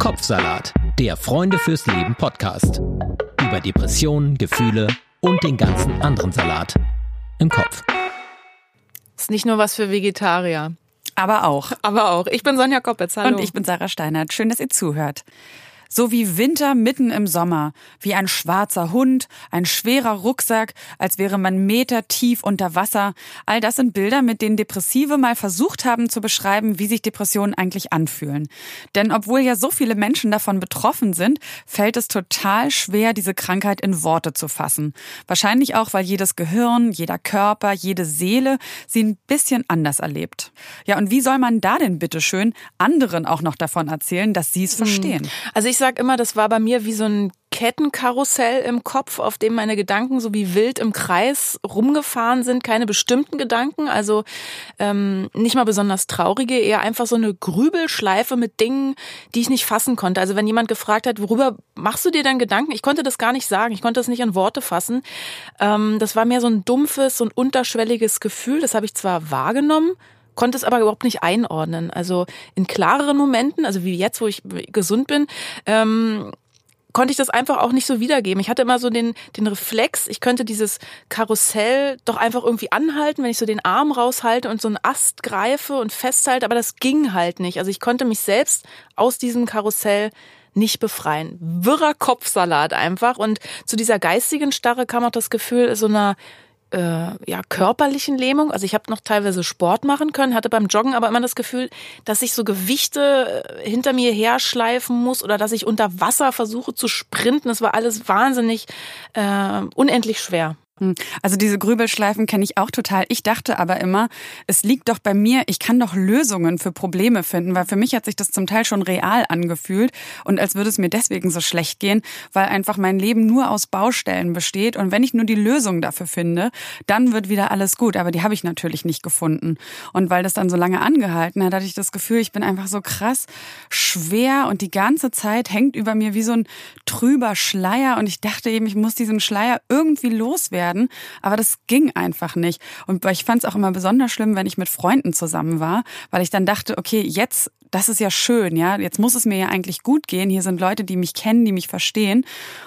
Kopfsalat, der Freunde fürs Leben Podcast. Über Depressionen, Gefühle und den ganzen anderen Salat im Kopf. Ist nicht nur was für Vegetarier. Aber auch. Aber auch. Ich bin Sonja Koppitz, hallo. Und ich bin Sarah Steinert. Schön, dass ihr zuhört. So wie Winter mitten im Sommer, wie ein schwarzer Hund, ein schwerer Rucksack, als wäre man Meter tief unter Wasser. All das sind Bilder, mit denen Depressive mal versucht haben zu beschreiben, wie sich Depressionen eigentlich anfühlen. Denn obwohl ja so viele Menschen davon betroffen sind, fällt es total schwer, diese Krankheit in Worte zu fassen. Wahrscheinlich auch, weil jedes Gehirn, jeder Körper, jede Seele sie ein bisschen anders erlebt. Ja, und wie soll man da denn bitteschön anderen auch noch davon erzählen, dass sie es hm. verstehen? Also ich sag immer, das war bei mir wie so ein Kettenkarussell im Kopf, auf dem meine Gedanken so wie wild im Kreis rumgefahren sind. Keine bestimmten Gedanken, also ähm, nicht mal besonders traurige, eher einfach so eine Grübelschleife mit Dingen, die ich nicht fassen konnte. Also wenn jemand gefragt hat, worüber machst du dir denn Gedanken? Ich konnte das gar nicht sagen, ich konnte das nicht in Worte fassen. Ähm, das war mehr so ein dumpfes und unterschwelliges Gefühl. Das habe ich zwar wahrgenommen, konnte es aber überhaupt nicht einordnen. Also in klareren Momenten, also wie jetzt, wo ich gesund bin, ähm, konnte ich das einfach auch nicht so wiedergeben. Ich hatte immer so den, den Reflex, ich könnte dieses Karussell doch einfach irgendwie anhalten, wenn ich so den Arm raushalte und so einen Ast greife und festhalte, aber das ging halt nicht. Also ich konnte mich selbst aus diesem Karussell nicht befreien. Wirrer Kopfsalat einfach. Und zu dieser geistigen Starre kam auch das Gefühl so einer äh, ja, körperlichen Lähmung. Also ich habe noch teilweise Sport machen können, hatte beim Joggen aber immer das Gefühl, dass ich so Gewichte äh, hinter mir herschleifen muss oder dass ich unter Wasser versuche zu sprinten. Das war alles wahnsinnig äh, unendlich schwer. Also diese Grübelschleifen kenne ich auch total. Ich dachte aber immer, es liegt doch bei mir, ich kann doch Lösungen für Probleme finden, weil für mich hat sich das zum Teil schon real angefühlt und als würde es mir deswegen so schlecht gehen, weil einfach mein Leben nur aus Baustellen besteht und wenn ich nur die Lösung dafür finde, dann wird wieder alles gut. Aber die habe ich natürlich nicht gefunden. Und weil das dann so lange angehalten hat, hatte ich das Gefühl, ich bin einfach so krass schwer und die ganze Zeit hängt über mir wie so ein trüber Schleier und ich dachte eben, ich muss diesen Schleier irgendwie loswerden werden. Aber das ging einfach nicht. Und ich fand es auch immer besonders schlimm, wenn ich mit Freunden zusammen war, weil ich dann dachte, okay, jetzt, das ist ja schön, ja, jetzt muss es mir ja eigentlich gut gehen. Hier sind Leute, die mich kennen, die mich verstehen.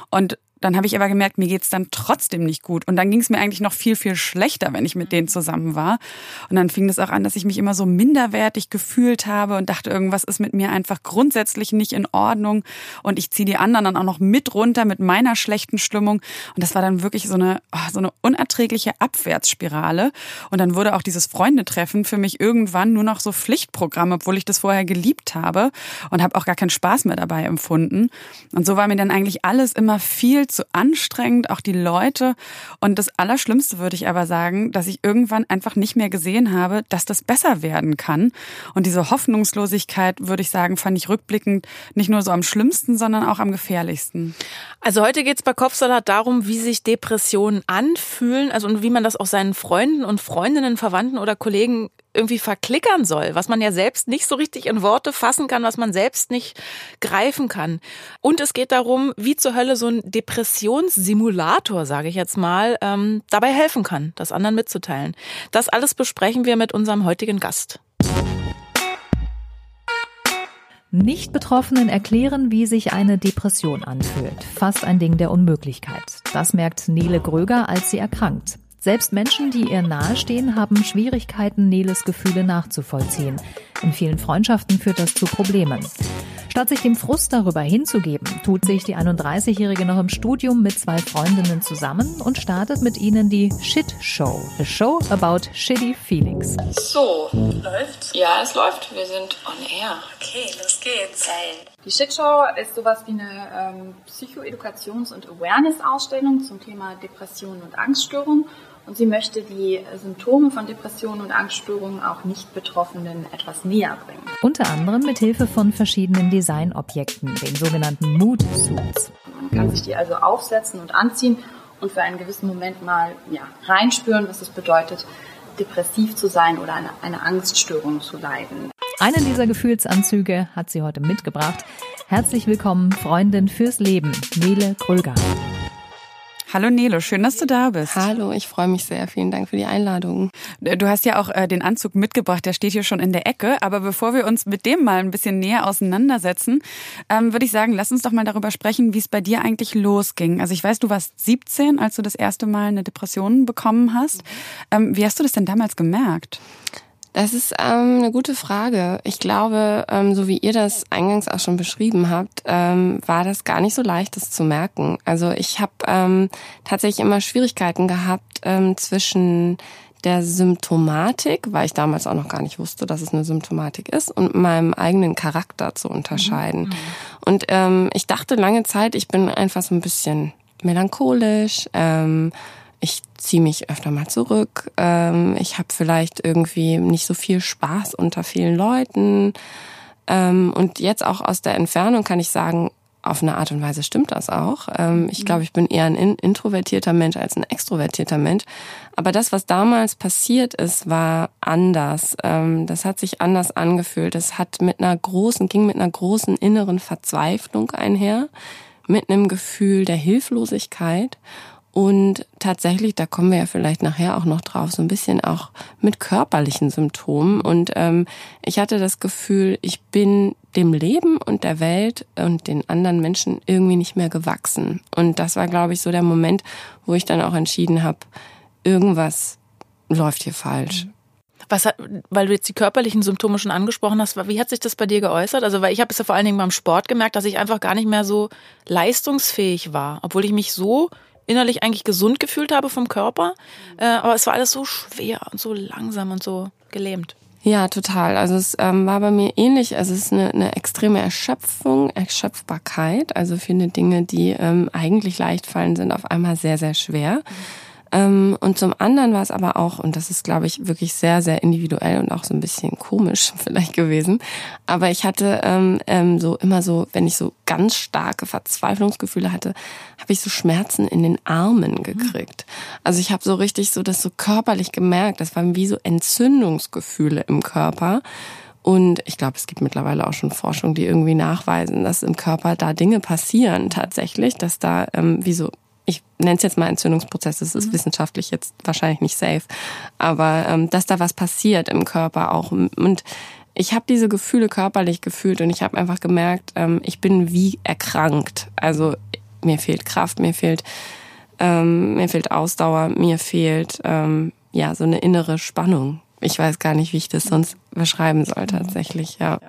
Und dann habe ich aber gemerkt, mir geht's dann trotzdem nicht gut. Und dann ging es mir eigentlich noch viel, viel schlechter, wenn ich mit denen zusammen war. Und dann fing es auch an, dass ich mich immer so minderwertig gefühlt habe und dachte, irgendwas ist mit mir einfach grundsätzlich nicht in Ordnung. Und ich ziehe die anderen dann auch noch mit runter mit meiner schlechten Stimmung. Und das war dann wirklich so eine, oh, so eine unerträgliche Abwärtsspirale. Und dann wurde auch dieses Freundetreffen für mich irgendwann nur noch so Pflichtprogramm, obwohl ich das vorher geliebt habe und habe auch gar keinen Spaß mehr dabei empfunden. Und so war mir dann eigentlich alles immer viel zu anstrengend, auch die Leute. Und das Allerschlimmste würde ich aber sagen, dass ich irgendwann einfach nicht mehr gesehen habe, dass das besser werden kann. Und diese Hoffnungslosigkeit, würde ich sagen, fand ich rückblickend nicht nur so am schlimmsten, sondern auch am gefährlichsten. Also heute geht es bei Kopfsalat darum, wie sich Depressionen anfühlen, also und wie man das auch seinen Freunden und Freundinnen, Verwandten oder Kollegen irgendwie verklickern soll, was man ja selbst nicht so richtig in Worte fassen kann, was man selbst nicht greifen kann. Und es geht darum, wie zur Hölle so ein Depressionssimulator, sage ich jetzt mal, ähm, dabei helfen kann, das anderen mitzuteilen. Das alles besprechen wir mit unserem heutigen Gast. Nicht-Betroffenen erklären, wie sich eine Depression anfühlt. Fast ein Ding der Unmöglichkeit. Das merkt Nele Gröger, als sie erkrankt. Selbst Menschen, die ihr nahestehen, haben Schwierigkeiten, Neles Gefühle nachzuvollziehen. In vielen Freundschaften führt das zu Problemen. Statt sich dem Frust darüber hinzugeben, tut sich die 31-Jährige noch im Studium mit zwei Freundinnen zusammen und startet mit ihnen die Shit Show. A show about shitty feelings. So, läuft? Ja, es läuft. Wir sind on air. Okay, los geht's. Geil. Die Shitshow ist sowas wie eine ähm, Psychoedukations- und Awareness-Ausstellung zum Thema Depression und Angststörung und sie möchte die Symptome von Depressionen und Angststörungen auch nicht Betroffenen etwas näher bringen. Unter anderem mit Hilfe von verschiedenen Designobjekten, den sogenannten Mood Suits. Man kann sich die also aufsetzen und anziehen und für einen gewissen Moment mal ja, reinspüren, was es bedeutet, depressiv zu sein oder eine, eine Angststörung zu leiden. Einen dieser Gefühlsanzüge hat sie heute mitgebracht. Herzlich willkommen, Freundin fürs Leben, Nele Kröger. Hallo Nele, schön, dass du da bist. Hallo, ich freue mich sehr. Vielen Dank für die Einladung. Du hast ja auch äh, den Anzug mitgebracht, der steht hier schon in der Ecke. Aber bevor wir uns mit dem mal ein bisschen näher auseinandersetzen, ähm, würde ich sagen, lass uns doch mal darüber sprechen, wie es bei dir eigentlich losging. Also ich weiß, du warst 17, als du das erste Mal eine Depression bekommen hast. Ähm, wie hast du das denn damals gemerkt? Das ist ähm, eine gute Frage. Ich glaube, ähm, so wie ihr das eingangs auch schon beschrieben habt, ähm, war das gar nicht so leicht, das zu merken. Also ich habe ähm, tatsächlich immer Schwierigkeiten gehabt ähm, zwischen der Symptomatik, weil ich damals auch noch gar nicht wusste, dass es eine Symptomatik ist, und meinem eigenen Charakter zu unterscheiden. Mhm. Und ähm, ich dachte lange Zeit, ich bin einfach so ein bisschen melancholisch. Ähm, ich ziehe mich öfter mal zurück. Ähm, ich habe vielleicht irgendwie nicht so viel Spaß unter vielen Leuten. Ähm, und jetzt auch aus der Entfernung kann ich sagen, auf eine Art und Weise stimmt das auch. Ähm, ich mhm. glaube, ich bin eher ein introvertierter Mensch als ein extrovertierter Mensch. Aber das, was damals passiert ist, war anders. Ähm, das hat sich anders angefühlt. Es hat mit einer großen, ging mit einer großen inneren Verzweiflung einher, mit einem Gefühl der Hilflosigkeit und tatsächlich, da kommen wir ja vielleicht nachher auch noch drauf, so ein bisschen auch mit körperlichen Symptomen. Und ähm, ich hatte das Gefühl, ich bin dem Leben und der Welt und den anderen Menschen irgendwie nicht mehr gewachsen. Und das war, glaube ich, so der Moment, wo ich dann auch entschieden habe, irgendwas läuft hier falsch. Was hat, weil du jetzt die körperlichen Symptome schon angesprochen hast, wie hat sich das bei dir geäußert? Also, weil ich habe es ja vor allen Dingen beim Sport gemerkt, dass ich einfach gar nicht mehr so leistungsfähig war, obwohl ich mich so innerlich eigentlich gesund gefühlt habe vom Körper. Äh, aber es war alles so schwer und so langsam und so gelähmt. Ja, total. Also es ähm, war bei mir ähnlich. Also es ist eine, eine extreme Erschöpfung, Erschöpfbarkeit. Also viele Dinge, die ähm, eigentlich leicht fallen, sind auf einmal sehr, sehr schwer. Mhm. Ähm, und zum anderen war es aber auch, und das ist, glaube ich, wirklich sehr, sehr individuell und auch so ein bisschen komisch vielleicht gewesen, aber ich hatte ähm, ähm, so immer so, wenn ich so ganz starke Verzweiflungsgefühle hatte, habe ich so Schmerzen in den Armen gekriegt. Also ich habe so richtig so das so körperlich gemerkt, das waren wie so Entzündungsgefühle im Körper. Und ich glaube, es gibt mittlerweile auch schon Forschung, die irgendwie nachweisen, dass im Körper da Dinge passieren tatsächlich, dass da ähm, wie so ich nenne es jetzt mal Entzündungsprozess, das ist mhm. wissenschaftlich jetzt wahrscheinlich nicht safe, aber ähm, dass da was passiert im Körper auch. Und ich habe diese Gefühle körperlich gefühlt und ich habe einfach gemerkt, ähm, ich bin wie erkrankt. Also mir fehlt Kraft, mir fehlt, ähm, mir fehlt Ausdauer, mir fehlt ähm, ja so eine innere Spannung. Ich weiß gar nicht, wie ich das sonst beschreiben soll tatsächlich, ja.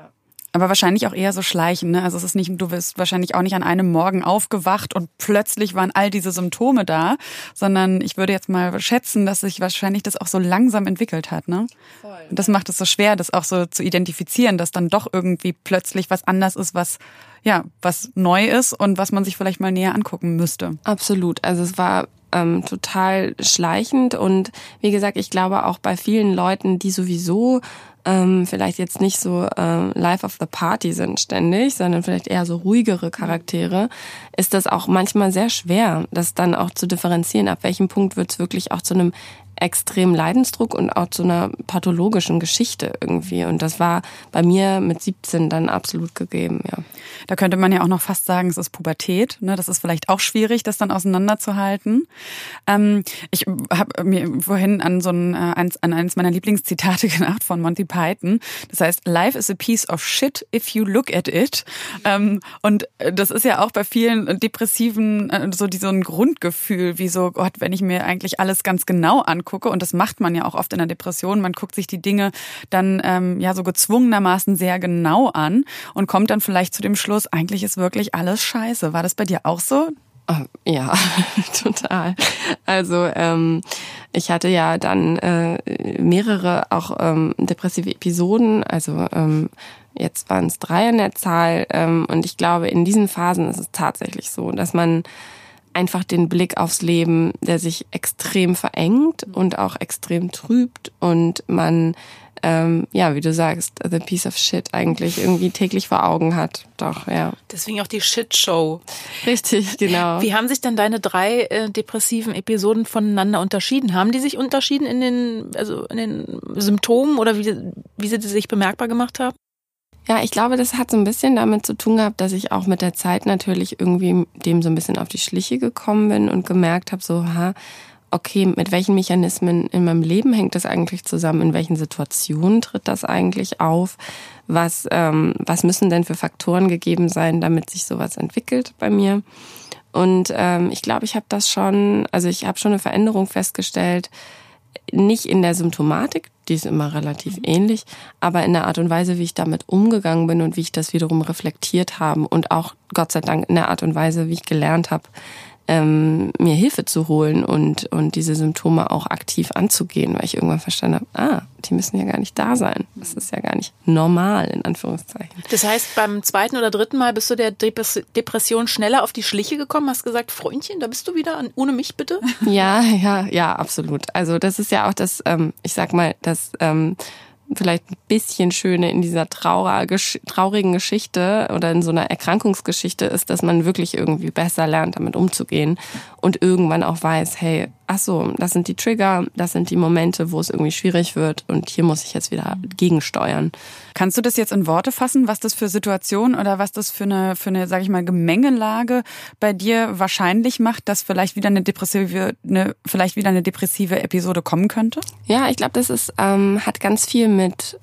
Aber wahrscheinlich auch eher so schleichen. Ne? Also es ist nicht, du wirst wahrscheinlich auch nicht an einem Morgen aufgewacht und plötzlich waren all diese Symptome da, sondern ich würde jetzt mal schätzen, dass sich wahrscheinlich das auch so langsam entwickelt hat. Ne? Voll. Und das macht es so schwer, das auch so zu identifizieren, dass dann doch irgendwie plötzlich was anders ist, was ja was neu ist und was man sich vielleicht mal näher angucken müsste. Absolut. Also es war ähm, total schleichend und wie gesagt, ich glaube auch bei vielen Leuten, die sowieso ähm, vielleicht jetzt nicht so äh, Life of the Party sind ständig, sondern vielleicht eher so ruhigere Charaktere, ist das auch manchmal sehr schwer, das dann auch zu differenzieren, ab welchem Punkt wird es wirklich auch zu einem extremen Leidensdruck und auch zu einer pathologischen Geschichte irgendwie. Und das war bei mir mit 17 dann absolut gegeben, ja. Da könnte man ja auch noch fast sagen, es ist Pubertät. Ne? Das ist vielleicht auch schwierig, das dann auseinanderzuhalten. Ähm, ich habe mir vorhin an so ein, äh, an eines meiner Lieblingszitate gedacht von Monty Python. Das heißt, Life is a piece of shit if you look at it. Ähm, und das ist ja auch bei vielen Depressiven äh, so, die, so ein Grundgefühl, wie so, Gott, wenn ich mir eigentlich alles ganz genau angucke, angucke, und das macht man ja auch oft in der Depression, man guckt sich die Dinge dann ähm, ja so gezwungenermaßen sehr genau an und kommt dann vielleicht zu dem Schluss, eigentlich ist wirklich alles scheiße. War das bei dir auch so? Oh, ja, total. Also ähm, ich hatte ja dann äh, mehrere auch ähm, depressive Episoden, also ähm, jetzt waren es drei an der Zahl ähm, und ich glaube, in diesen Phasen ist es tatsächlich so, dass man einfach den Blick aufs Leben, der sich extrem verengt und auch extrem trübt und man ähm, ja, wie du sagst, the piece of shit eigentlich irgendwie täglich vor Augen hat. Doch, ja. Deswegen auch die Shit-Show. Richtig, genau. Wie haben sich denn deine drei äh, depressiven Episoden voneinander unterschieden? Haben die sich unterschieden in den, also in den Symptomen oder wie, wie sie sich bemerkbar gemacht haben? Ja, ich glaube, das hat so ein bisschen damit zu tun gehabt, dass ich auch mit der Zeit natürlich irgendwie dem so ein bisschen auf die Schliche gekommen bin und gemerkt habe, so, ha, okay, mit welchen Mechanismen in meinem Leben hängt das eigentlich zusammen? In welchen Situationen tritt das eigentlich auf? Was, ähm, was müssen denn für Faktoren gegeben sein, damit sich sowas entwickelt bei mir? Und ähm, ich glaube, ich habe das schon, also ich habe schon eine Veränderung festgestellt, nicht in der Symptomatik, die ist immer relativ mhm. ähnlich, aber in der Art und Weise, wie ich damit umgegangen bin und wie ich das wiederum reflektiert habe und auch Gott sei Dank in der Art und Weise, wie ich gelernt habe, ähm, mir Hilfe zu holen und, und diese Symptome auch aktiv anzugehen, weil ich irgendwann verstanden habe, ah, die müssen ja gar nicht da sein. Das ist ja gar nicht normal, in Anführungszeichen. Das heißt, beim zweiten oder dritten Mal bist du der Depression schneller auf die Schliche gekommen, hast gesagt, Freundchen, da bist du wieder, ohne mich bitte? Ja, ja, ja, absolut. Also das ist ja auch das, ähm, ich sag mal, das ähm, vielleicht ein bisschen Schöne in dieser traurigen Geschichte oder in so einer Erkrankungsgeschichte ist, dass man wirklich irgendwie besser lernt, damit umzugehen und irgendwann auch weiß, hey, ach so, das sind die Trigger, das sind die Momente, wo es irgendwie schwierig wird und hier muss ich jetzt wieder gegensteuern. Kannst du das jetzt in Worte fassen, was das für Situation oder was das für eine, für eine, sag ich mal, Gemengelage bei dir wahrscheinlich macht, dass vielleicht wieder eine depressive, eine, vielleicht wieder eine depressive Episode kommen könnte? Ja, ich glaube, das ist, ähm, hat ganz viel mit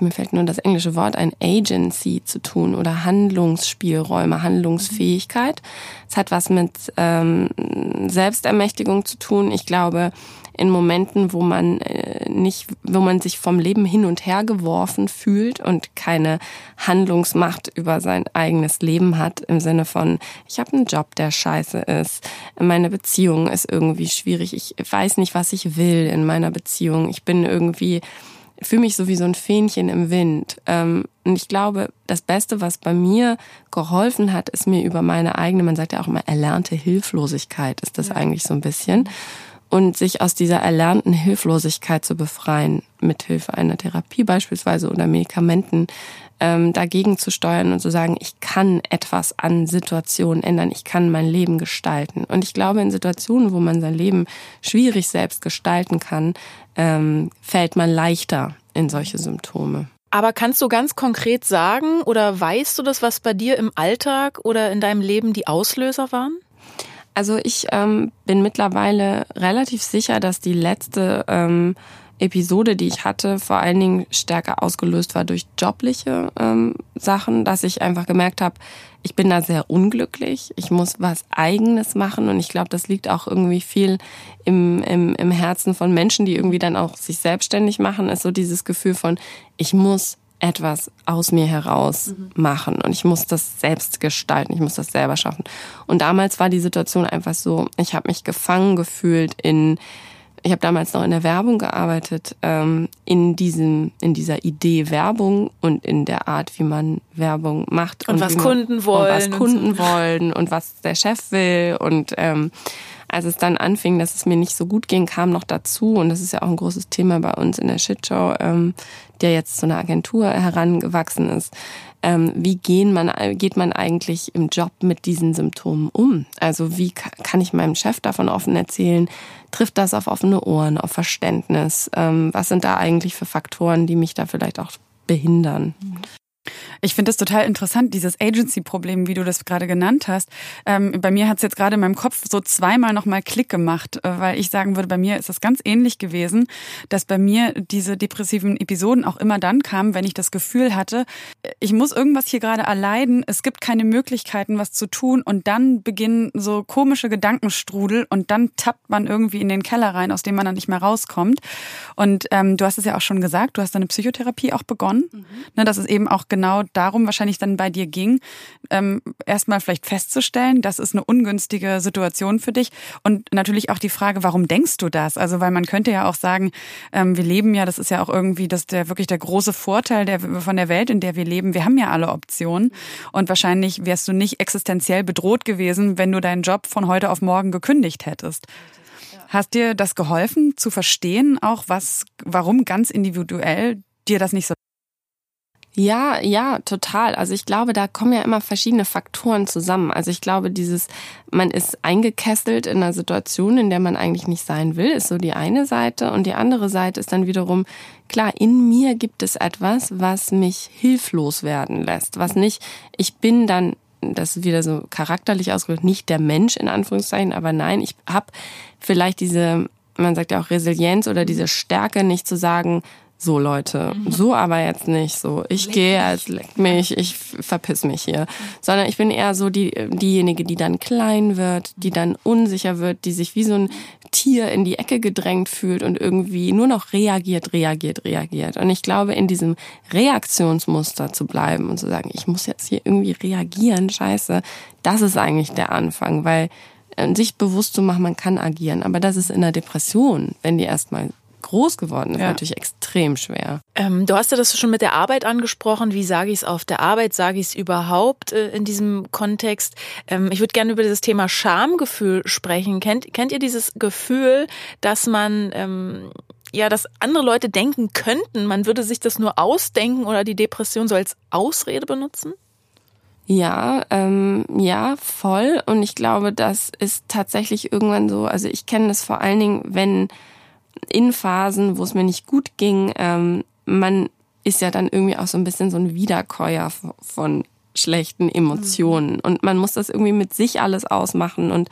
mir fällt nur das englische Wort ein, Agency zu tun oder Handlungsspielräume, Handlungsfähigkeit. Es hat was mit ähm, Selbstermächtigung zu tun. Ich glaube, in Momenten, wo man äh, nicht, wo man sich vom Leben hin und her geworfen fühlt und keine Handlungsmacht über sein eigenes Leben hat, im Sinne von, ich habe einen Job, der scheiße ist, meine Beziehung ist irgendwie schwierig, ich weiß nicht, was ich will in meiner Beziehung, ich bin irgendwie fühle mich so wie so ein Fähnchen im Wind. Ähm, und ich glaube, das Beste, was bei mir geholfen hat, ist mir über meine eigene, man sagt ja auch immer, erlernte Hilflosigkeit ist das ja. eigentlich so ein bisschen. Und sich aus dieser erlernten Hilflosigkeit zu befreien, mit Hilfe einer Therapie beispielsweise oder Medikamenten, ähm, dagegen zu steuern und zu sagen, ich kann etwas an Situationen ändern, ich kann mein Leben gestalten. Und ich glaube, in Situationen, wo man sein Leben schwierig selbst gestalten kann, ähm, fällt man leichter in solche Symptome. Aber kannst du ganz konkret sagen oder weißt du das, was bei dir im Alltag oder in deinem Leben die Auslöser waren? Also ich ähm, bin mittlerweile relativ sicher, dass die letzte ähm, Episode, die ich hatte, vor allen Dingen stärker ausgelöst war durch jobliche ähm, Sachen, dass ich einfach gemerkt habe, ich bin da sehr unglücklich, ich muss was eigenes machen. Und ich glaube, das liegt auch irgendwie viel im, im, im Herzen von Menschen, die irgendwie dann auch sich selbstständig machen, ist so dieses Gefühl von, ich muss etwas aus mir heraus mhm. machen. Und ich muss das selbst gestalten, ich muss das selber schaffen. Und damals war die Situation einfach so, ich habe mich gefangen gefühlt in ich habe damals noch in der Werbung gearbeitet, ähm, in diesem, in dieser Idee Werbung und in der Art, wie man Werbung macht und, und was Kunden wollen, und was Kunden und so. wollen und was der Chef will und ähm, als es dann anfing, dass es mir nicht so gut ging, kam noch dazu, und das ist ja auch ein großes Thema bei uns in der Shitshow, ähm, der jetzt zu einer Agentur herangewachsen ist, ähm, wie gehen man, geht man eigentlich im Job mit diesen Symptomen um? Also wie kann ich meinem Chef davon offen erzählen? Trifft das auf offene Ohren, auf Verständnis? Ähm, was sind da eigentlich für Faktoren, die mich da vielleicht auch behindern? Ich finde das total interessant, dieses Agency-Problem, wie du das gerade genannt hast. Ähm, bei mir hat es jetzt gerade in meinem Kopf so zweimal nochmal Klick gemacht, äh, weil ich sagen würde, bei mir ist das ganz ähnlich gewesen, dass bei mir diese depressiven Episoden auch immer dann kamen, wenn ich das Gefühl hatte, ich muss irgendwas hier gerade erleiden, es gibt keine Möglichkeiten, was zu tun und dann beginnen so komische Gedankenstrudel und dann tappt man irgendwie in den Keller rein, aus dem man dann nicht mehr rauskommt. Und ähm, du hast es ja auch schon gesagt, du hast deine Psychotherapie auch begonnen. Mhm. Ne, das ist eben auch genau darum wahrscheinlich dann bei dir ging, ähm, erstmal vielleicht festzustellen, das ist eine ungünstige Situation für dich und natürlich auch die Frage, warum denkst du das? Also weil man könnte ja auch sagen, ähm, wir leben ja, das ist ja auch irgendwie das der wirklich der große Vorteil der, von der Welt, in der wir leben. Wir haben ja alle Optionen und wahrscheinlich wärst du nicht existenziell bedroht gewesen, wenn du deinen Job von heute auf morgen gekündigt hättest. Hast dir das geholfen zu verstehen, auch was, warum ganz individuell dir das nicht so Ja, ja, total. Also ich glaube, da kommen ja immer verschiedene Faktoren zusammen. Also ich glaube, dieses, man ist eingekesselt in einer Situation, in der man eigentlich nicht sein will, ist so die eine Seite. Und die andere Seite ist dann wiederum, klar, in mir gibt es etwas, was mich hilflos werden lässt. Was nicht, ich bin dann, das ist wieder so charakterlich ausgedrückt, nicht der Mensch in Anführungszeichen, aber nein, ich habe vielleicht diese, man sagt ja auch Resilienz oder diese Stärke, nicht zu sagen, so Leute, mhm. so aber jetzt nicht so. Ich gehe als leck mich, ich verpiss mich hier, sondern ich bin eher so die diejenige, die dann klein wird, die dann unsicher wird, die sich wie so ein Tier in die Ecke gedrängt fühlt und irgendwie nur noch reagiert, reagiert, reagiert. Und ich glaube, in diesem Reaktionsmuster zu bleiben und zu sagen, ich muss jetzt hier irgendwie reagieren, scheiße, das ist eigentlich der Anfang, weil äh, sich bewusst zu machen, man kann agieren. Aber das ist in der Depression, wenn die erstmal groß geworden ist, ja. natürlich extrem schwer. Ähm, du hast ja das schon mit der Arbeit angesprochen. Wie sage ich es auf der Arbeit? Sage ich es überhaupt äh, in diesem Kontext? Ähm, ich würde gerne über dieses Thema Schamgefühl sprechen. Kennt, kennt ihr dieses Gefühl, dass man ähm, ja, dass andere Leute denken könnten, man würde sich das nur ausdenken oder die Depression so als Ausrede benutzen? Ja, ähm, ja, voll. Und ich glaube, das ist tatsächlich irgendwann so. Also ich kenne das vor allen Dingen, wenn in Phasen, wo es mir nicht gut ging, ähm, man ist ja dann irgendwie auch so ein bisschen so ein Wiederkäuer von schlechten Emotionen. Mhm. Und man muss das irgendwie mit sich alles ausmachen und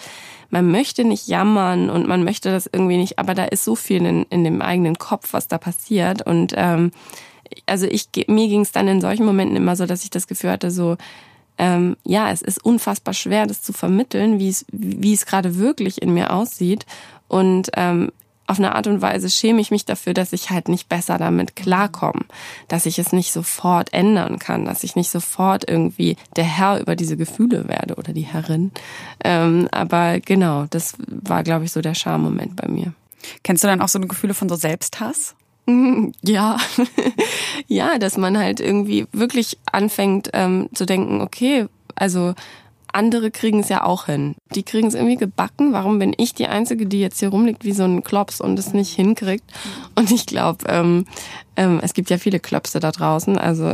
man möchte nicht jammern und man möchte das irgendwie nicht, aber da ist so viel in, in dem eigenen Kopf, was da passiert. Und ähm, also ich mir ging es dann in solchen Momenten immer so, dass ich das Gefühl hatte, so ähm, ja, es ist unfassbar schwer, das zu vermitteln, wie es wie es gerade wirklich in mir aussieht. Und ähm, auf eine Art und Weise schäme ich mich dafür, dass ich halt nicht besser damit klarkomme, dass ich es nicht sofort ändern kann, dass ich nicht sofort irgendwie der Herr über diese Gefühle werde oder die Herrin. Ähm, aber genau, das war, glaube ich, so der Schammoment bei mir. Kennst du dann auch so Gefühle von so Selbsthass? Ja, ja, dass man halt irgendwie wirklich anfängt ähm, zu denken, okay, also andere kriegen es ja auch hin. Die kriegen es irgendwie gebacken. Warum bin ich die Einzige, die jetzt hier rumliegt wie so ein Klops und es nicht hinkriegt? Und ich glaube, ähm, ähm, es gibt ja viele Klopse da draußen. Also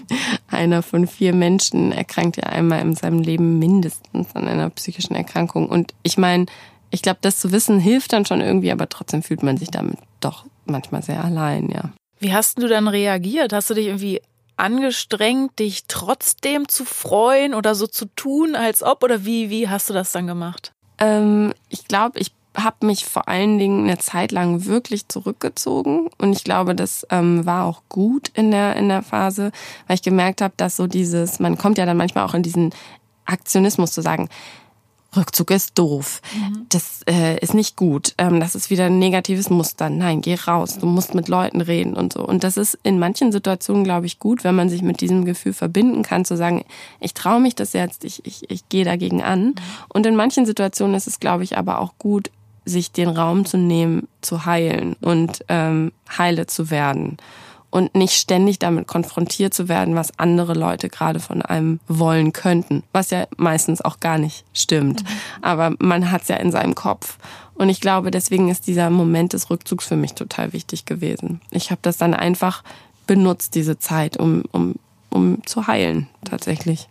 einer von vier Menschen erkrankt ja einmal in seinem Leben mindestens an einer psychischen Erkrankung. Und ich meine, ich glaube, das zu wissen hilft dann schon irgendwie, aber trotzdem fühlt man sich damit doch manchmal sehr allein, ja. Wie hast du dann reagiert? Hast du dich irgendwie angestrengt, dich trotzdem zu freuen oder so zu tun, als ob? Oder wie, wie hast du das dann gemacht? Ähm, ich glaube, ich habe mich vor allen Dingen eine Zeit lang wirklich zurückgezogen und ich glaube, das ähm, war auch gut in der in der Phase, weil ich gemerkt habe, dass so dieses, man kommt ja dann manchmal auch in diesen Aktionismus zu sagen, Rückzug ist doof. Mhm. Das äh, ist nicht gut. Ähm, das ist wieder ein negatives Muster. Nein, geh raus. Du musst mit Leuten reden und so. Und das ist in manchen Situationen, glaube ich, gut, wenn man sich mit diesem Gefühl verbinden kann, zu sagen, ich traue mich das jetzt, ich, ich, ich gehe dagegen an. Mhm. Und in manchen Situationen ist es, glaube ich, aber auch gut, sich den Raum zu nehmen, zu heilen und ähm, heile zu werden und nicht ständig damit konfrontiert zu werden, was andere Leute gerade von einem wollen könnten, was ja meistens auch gar nicht stimmt. Mhm. Aber man hat es ja in seinem Kopf. Und ich glaube, deswegen ist dieser Moment des Rückzugs für mich total wichtig gewesen. Ich habe das dann einfach benutzt, diese Zeit, um, um, um zu heilen, tatsächlich.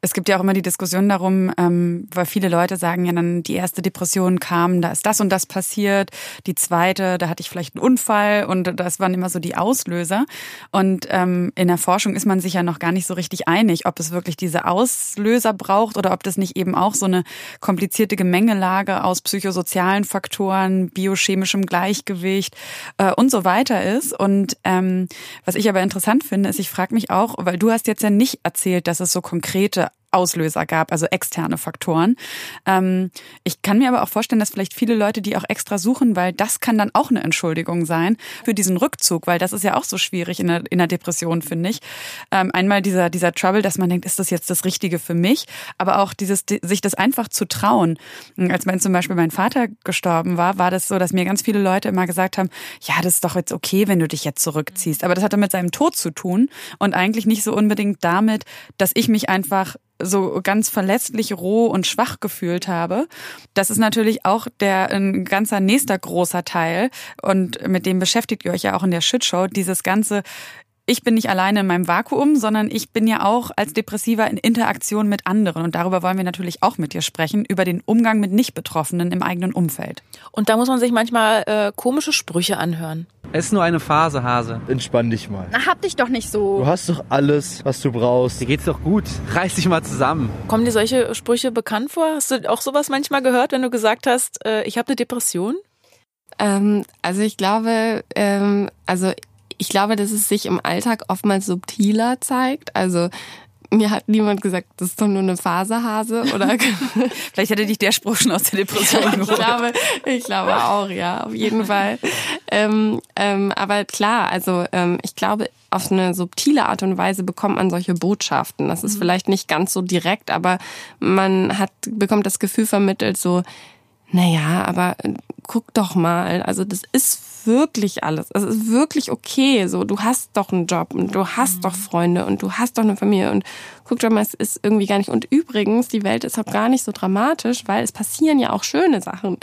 Es gibt ja auch immer die Diskussion darum, ähm, weil viele Leute sagen ja dann, die erste Depression kam, da ist das und das passiert. Die zweite, da hatte ich vielleicht einen Unfall und das waren immer so die Auslöser. Und ähm, in der Forschung ist man sich ja noch gar nicht so richtig einig, ob es wirklich diese Auslöser braucht oder ob das nicht eben auch so eine komplizierte Gemengelage aus psychosozialen Faktoren, biochemischem Gleichgewicht äh, und so weiter ist. Und ähm, was ich aber interessant finde, ist, ich frage mich auch, weil du hast jetzt ja nicht erzählt, dass es so konkrete Auslöser gab, also externe Faktoren. Ähm, ich kann mir aber auch vorstellen, dass vielleicht viele Leute die auch extra suchen, weil das kann dann auch eine Entschuldigung sein für diesen Rückzug, weil das ist ja auch so schwierig in der, in der Depression, finde ich. Ähm, einmal dieser, dieser Trouble, dass man denkt, ist das jetzt das Richtige für mich? Aber auch dieses, sich das einfach zu trauen. Als wenn zum Beispiel mein Vater gestorben war, war das so, dass mir ganz viele Leute immer gesagt haben, ja, das ist doch jetzt okay, wenn du dich jetzt zurückziehst. Aber das hatte mit seinem Tod zu tun und eigentlich nicht so unbedingt damit, dass ich mich einfach so ganz verletzlich, roh und schwach gefühlt habe. Das ist natürlich auch der ein ganzer nächster großer Teil und mit dem beschäftigt ihr euch ja auch in der Shitshow, dieses ganze ich bin nicht alleine in meinem Vakuum, sondern ich bin ja auch als Depressiver in Interaktion mit anderen. Und darüber wollen wir natürlich auch mit dir sprechen, über den Umgang mit Nicht-Betroffenen im eigenen Umfeld. Und da muss man sich manchmal äh, komische Sprüche anhören. Es ist nur eine Phase, Hase. Entspann dich mal. Na, hab dich doch nicht so. Du hast doch alles, was du brauchst. Dir geht's doch gut. Reiß dich mal zusammen. Kommen dir solche Sprüche bekannt vor? Hast du auch sowas manchmal gehört, wenn du gesagt hast, äh, ich habe eine Depression? Ähm, also ich glaube, ähm, also ich glaube, dass es sich im Alltag oftmals subtiler zeigt. Also mir hat niemand gesagt, das ist doch nur eine Phasehase oder vielleicht hätte dich der Spruch schon aus der Depression geholt. ich glaube, ich glaube auch, ja, auf jeden Fall. Ähm, ähm, aber klar, also ähm, ich glaube, auf eine subtile Art und Weise bekommt man solche Botschaften. Das ist mhm. vielleicht nicht ganz so direkt, aber man hat bekommt das Gefühl vermittelt, so, naja, aber äh, guck doch mal, also das ist wirklich alles. Es ist wirklich okay. So, du hast doch einen Job und du hast mhm. doch Freunde und du hast doch eine Familie und guck doch mal, es ist irgendwie gar nicht. Und übrigens, die Welt ist auch gar nicht so dramatisch, weil es passieren ja auch schöne Sachen.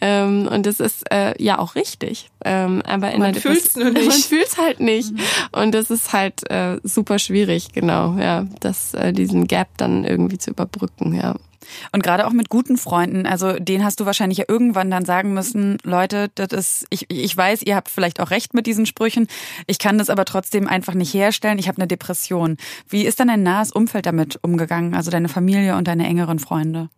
Ähm, und das ist äh, ja auch richtig. Ähm, aber in man fühlt es nur nicht. Man fühlt es halt nicht. Mhm. Und das ist halt äh, super schwierig, genau, ja, das, äh, diesen Gap dann irgendwie zu überbrücken, ja. Und gerade auch mit guten Freunden, also den hast du wahrscheinlich ja irgendwann dann sagen müssen, Leute, das ist, ich, ich weiß, ihr habt vielleicht auch recht mit diesen Sprüchen, ich kann das aber trotzdem einfach nicht herstellen, ich habe eine Depression. Wie ist dann dein nahes Umfeld damit umgegangen, also deine Familie und deine engeren Freunde?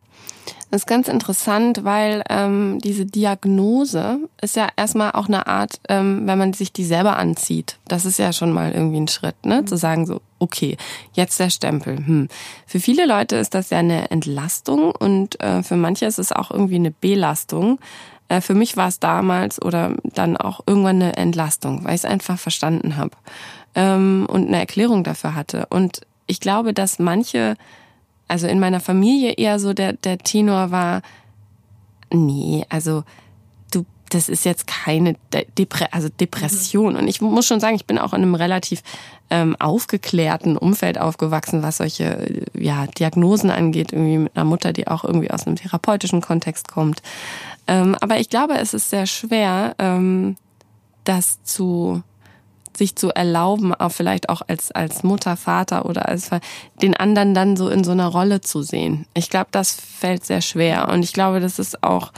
Das ist ganz interessant, weil ähm, diese Diagnose ist ja erstmal auch eine Art, ähm, wenn man sich die selber anzieht. Das ist ja schon mal irgendwie ein Schritt, ne? Mhm. Zu sagen so, okay, jetzt der Stempel. Hm. Für viele Leute ist das ja eine Entlastung und äh, für manche ist es auch irgendwie eine Belastung. Äh, für mich war es damals oder dann auch irgendwann eine Entlastung, weil ich es einfach verstanden habe ähm, und eine Erklärung dafür hatte. Und ich glaube, dass manche also in meiner Familie eher so der, der Tenor war, nee, also du, das ist jetzt keine Depre also Depression. Und ich muss schon sagen, ich bin auch in einem relativ ähm, aufgeklärten Umfeld aufgewachsen, was solche ja, Diagnosen angeht, irgendwie mit einer Mutter, die auch irgendwie aus einem therapeutischen Kontext kommt. Ähm, aber ich glaube, es ist sehr schwer, ähm, das zu sich zu erlauben, auch vielleicht auch als, als Mutter, Vater oder als den anderen dann so in so einer Rolle zu sehen. Ich glaube, das fällt sehr schwer. Und ich glaube, das ist auch,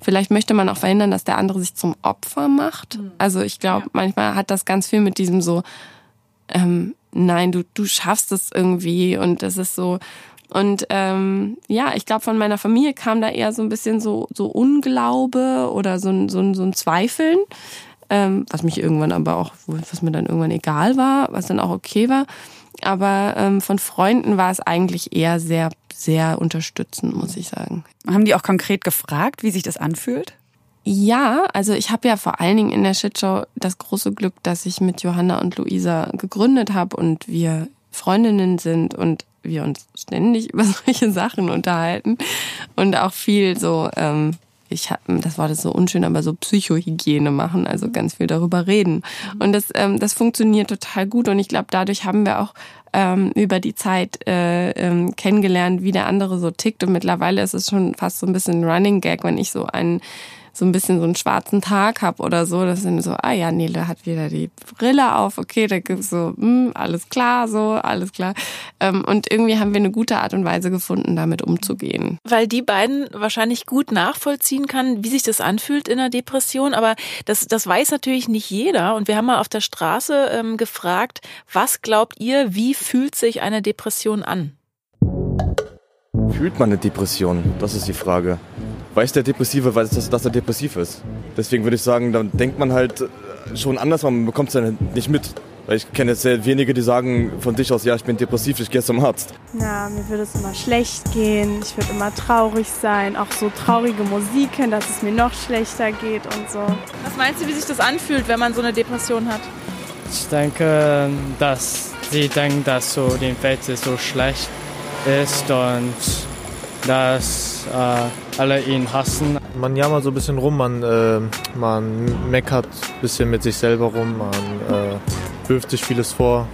vielleicht möchte man auch verhindern, dass der andere sich zum Opfer macht. Mhm. Also ich glaube, ja. manchmal hat das ganz viel mit diesem so, ähm, nein, du, du schaffst es irgendwie und das ist so, und ähm, ja, ich glaube, von meiner Familie kam da eher so ein bisschen so, so Unglaube oder so ein, so ein, so ein Zweifeln ähm, was mich irgendwann aber auch, was mir dann irgendwann egal war, was dann auch okay war. Aber ähm, von Freunden war es eigentlich eher sehr, sehr unterstützend, muss ich sagen. Haben die auch konkret gefragt, wie sich das anfühlt? Ja, also ich habe ja vor allen Dingen in der Shitshow das große Glück, dass ich mit Johanna und Luisa gegründet habe und wir Freundinnen sind und wir uns ständig über solche Sachen unterhalten und auch viel so ähm, ich hab, das war das so unschön, aber so Psychohygiene machen, also ganz viel darüber reden. Und das, ähm, das funktioniert total gut und ich glaube, dadurch haben wir auch ähm, über die Zeit äh, ähm, kennengelernt, wie der andere so tickt und mittlerweile ist es schon fast so ein bisschen Running Gag, wenn ich so einen so ein bisschen so einen schwarzen Tag hab oder so, das sind so, ah ja, Nele hat wieder die Brille auf, okay, da gibt's so, hm, alles klar, so, alles klar. Ähm, und irgendwie haben wir eine gute Art und Weise gefunden, damit umzugehen. Weil die beiden wahrscheinlich gut nachvollziehen kann, wie sich das anfühlt in einer Depression, aber das, das weiß natürlich nicht jeder. Und wir haben mal auf der Straße ähm, gefragt, was glaubt ihr, wie fühlt sich eine Depression an? Fühlt man eine Depression? Das ist die Frage weiß der Depressive, weiß, dass, dass er depressiv ist. Deswegen würde ich sagen, dann denkt man halt äh, schon anders, man bekommt es dann nicht mit. Weil ich kenne jetzt sehr wenige, die sagen von dich aus, ja, ich bin depressiv, ich gehe zum Arzt. Ja, mir würde es immer schlecht gehen, ich würde immer traurig sein, auch so traurige Musik hören, dass es mir noch schlechter geht und so. Was meinst du, wie sich das anfühlt, wenn man so eine Depression hat? Ich denke, dass sie denken, dass so den Welt so schlecht ist und dass äh, alle ihn hassen. Man jammert so ein bisschen rum, man, äh, man meckert ein bisschen mit sich selber rum, man äh, wirft sich vieles vor,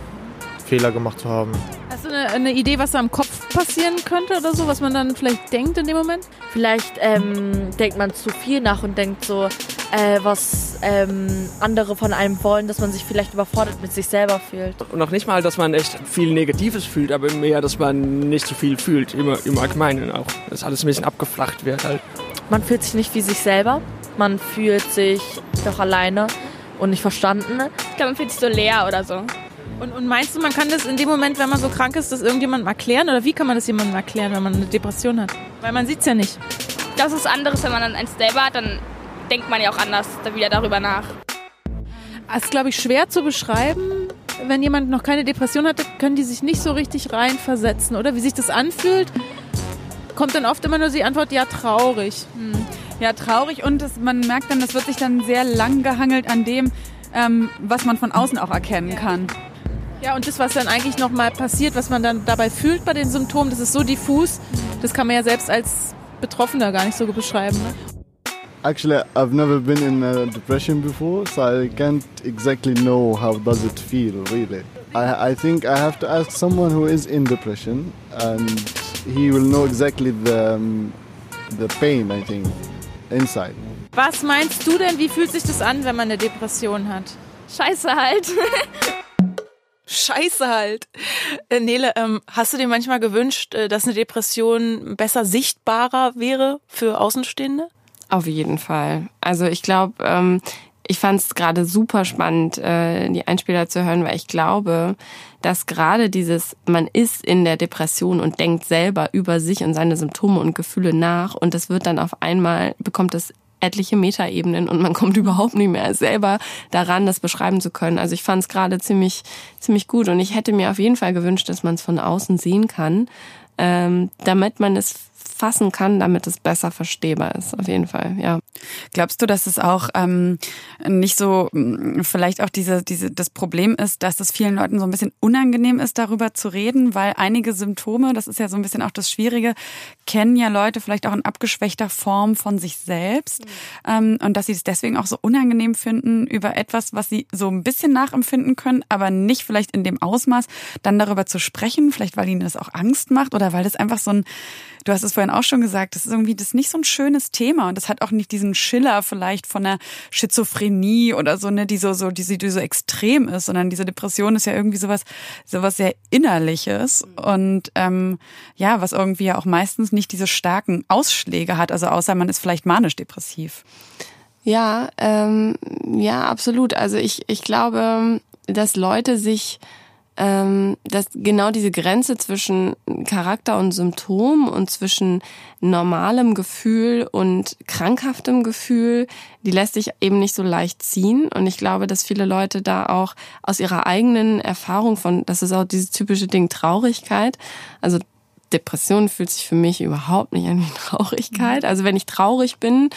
Fehler gemacht zu haben. Hast du eine, eine, Idee, was da im Kopf passieren könnte oder so, was man dann vielleicht denkt in dem Moment? Vielleicht ähm, denkt man zu viel nach und denkt so, äh, was ähm, andere von einem wollen, dass man sich vielleicht überfordert mit sich selber fühlt. Und noch nicht mal, dass man echt viel Negatives fühlt, aber mehr, dass man nicht so viel fühlt, immer im Allgemeinen auch. Dass alles ein bisschen abgeflacht wird halt. Man fühlt sich nicht wie sich selber, man fühlt sich doch alleine und nicht verstanden. Ich glaube, man fühlt sich so leer oder so. Und, und, meinst du, man kann das in dem Moment, wenn man so krank ist, das irgendjemandem erklären? Oder wie kann man das jemandem erklären, wenn man eine Depression hat? Weil man sieht es ja nicht. Das ist anderes, wenn man dann eins selber hat, dann denkt man ja auch anders wieder darüber nach. Das ist, glaube ich, schwer zu beschreiben. Wenn jemand noch keine Depression hatte, können die sich nicht so richtig reinversetzen, oder? Wie sich das anfühlt, kommt dann oft immer nur die Antwort, ja, traurig. Hm. Ja, traurig und das, man merkt dann, das wird sich dann sehr lang gehangelt an dem, ähm, was man von außen auch erkennen kann. Ja, und das, was dann eigentlich nochmal passiert, was man dann dabei fühlt bei den Symptomen, das ist so diffus, das kann man ja selbst als Betroffener gar nicht so beschreiben. Ne? Actually, I've never been in a depression before, so I can't exactly know how does it feel really. I, I think I have to ask someone who is in depression, and he will know exactly the um, the pain. I think inside. Was meinst du denn? Wie fühlt sich das an, wenn man eine Depression hat? Scheiße halt. Scheiße halt. Äh, Nele, ähm, hast du dir manchmal gewünscht, äh, dass eine Depression besser sichtbarer wäre für Außenstehende? Auf jeden Fall. Also ich glaube, ähm, ich fand es gerade super spannend, äh, die Einspieler zu hören, weil ich glaube, dass gerade dieses, man ist in der Depression und denkt selber über sich und seine Symptome und Gefühle nach und das wird dann auf einmal, bekommt es etliche Metaebenen und man kommt überhaupt nicht mehr selber daran, das beschreiben zu können. Also ich fand es gerade ziemlich, ziemlich gut und ich hätte mir auf jeden Fall gewünscht, dass man es von außen sehen kann, ähm, damit man es fassen kann, damit es besser verstehbar ist, auf jeden Fall, ja. Glaubst du, dass es auch ähm, nicht so mm, vielleicht auch diese, diese, das Problem ist, dass es vielen Leuten so ein bisschen unangenehm ist, darüber zu reden, weil einige Symptome, das ist ja so ein bisschen auch das Schwierige, kennen ja Leute vielleicht auch in abgeschwächter Form von sich selbst mhm. ähm, und dass sie es deswegen auch so unangenehm finden, über etwas, was sie so ein bisschen nachempfinden können, aber nicht vielleicht in dem Ausmaß, dann darüber zu sprechen, vielleicht weil ihnen das auch Angst macht oder weil das einfach so ein du hast es vorhin auch schon gesagt, das ist irgendwie das ist nicht so ein schönes Thema und das hat auch nicht diesen Schiller vielleicht von einer Schizophrenie oder so, ne, die so, so, die, die so extrem ist, sondern diese Depression ist ja irgendwie sowas, sowas sehr Innerliches und ähm, ja, was irgendwie ja auch meistens nicht diese starken Ausschläge hat, also außer man ist vielleicht manisch-depressiv. Ja, ähm, ja, absolut. Also ich, ich glaube, dass Leute sich ähm, dass genau diese Grenze zwischen Charakter und Symptom und zwischen normalem Gefühl und krankhaftem Gefühl, die lässt sich eben nicht so leicht ziehen. Und ich glaube, dass viele Leute da auch aus ihrer eigenen Erfahrung von, das ist auch dieses typische Ding Traurigkeit, also Depression fühlt sich für mich überhaupt nicht an wie Traurigkeit. Also wenn ich traurig bin,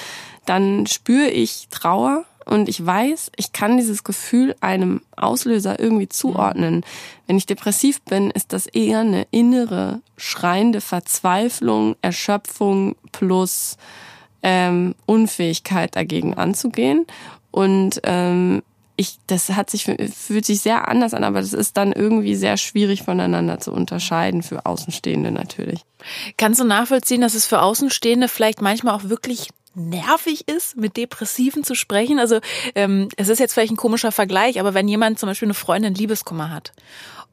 dann spüre ich Trauer und ich weiß, ich kann dieses Gefühl einem Auslöser irgendwie zuordnen. Wenn ich depressiv bin, ist das eher eine innere, schreiende Verzweiflung, Erschöpfung plus ähm, Unfähigkeit dagegen anzugehen. Und ähm, ich, das hat sich fühlt sich sehr anders an, aber das ist dann irgendwie sehr schwierig voneinander zu unterscheiden für Außenstehende natürlich. Kannst du nachvollziehen, dass es für Außenstehende vielleicht manchmal auch wirklich nervig ist, mit Depressiven zu sprechen. Also ähm, es ist jetzt vielleicht ein komischer Vergleich, aber wenn jemand zum Beispiel eine Freundin Liebeskummer hat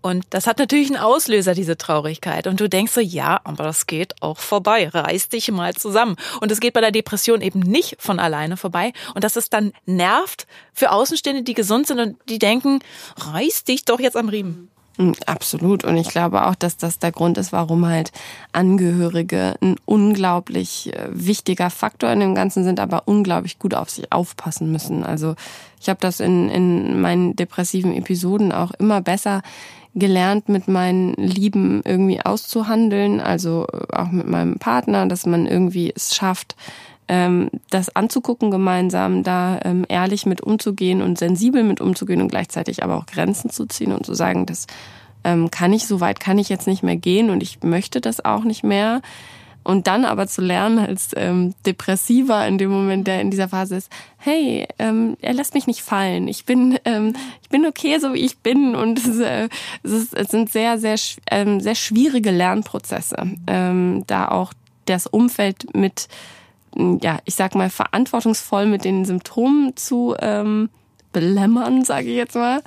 und das hat natürlich einen Auslöser, diese Traurigkeit. Und du denkst so, ja, aber das geht auch vorbei. Reiß dich mal zusammen. Und es geht bei der Depression eben nicht von alleine vorbei. Und dass es dann nervt für Außenstehende, die gesund sind und die denken, reiß dich doch jetzt am Riemen. Mm, absolut. Und ich glaube auch, dass das der Grund ist, warum halt Angehörige ein unglaublich äh, wichtiger Faktor in dem Ganzen sind, aber unglaublich gut auf sich aufpassen müssen. Also ich habe das in, in meinen depressiven Episoden auch immer besser gelernt, mit meinen Lieben irgendwie auszuhandeln, also äh, auch mit meinem Partner, dass man irgendwie es schafft, ähm, das anzugucken gemeinsam, da ähm, ehrlich mit umzugehen und sensibel mit umzugehen und gleichzeitig aber auch Grenzen zu ziehen und zu sagen, das ähm, kann ich, so weit kann ich jetzt nicht mehr gehen und ich möchte das auch nicht mehr. Und dann aber zu lernen als ähm, Depressiver in dem Moment, der in dieser Phase ist, hey, ähm, er lässt mich nicht fallen. Ich bin, ähm, ich bin okay, so wie ich bin. Und es, äh, es, ist, es sind sehr, sehr, ähm, sehr schwierige Lernprozesse, ähm, da auch das Umfeld mit ja, ich sag mal, verantwortungsvoll mit den Symptomen zu ähm, belämmern, sage ich jetzt mal,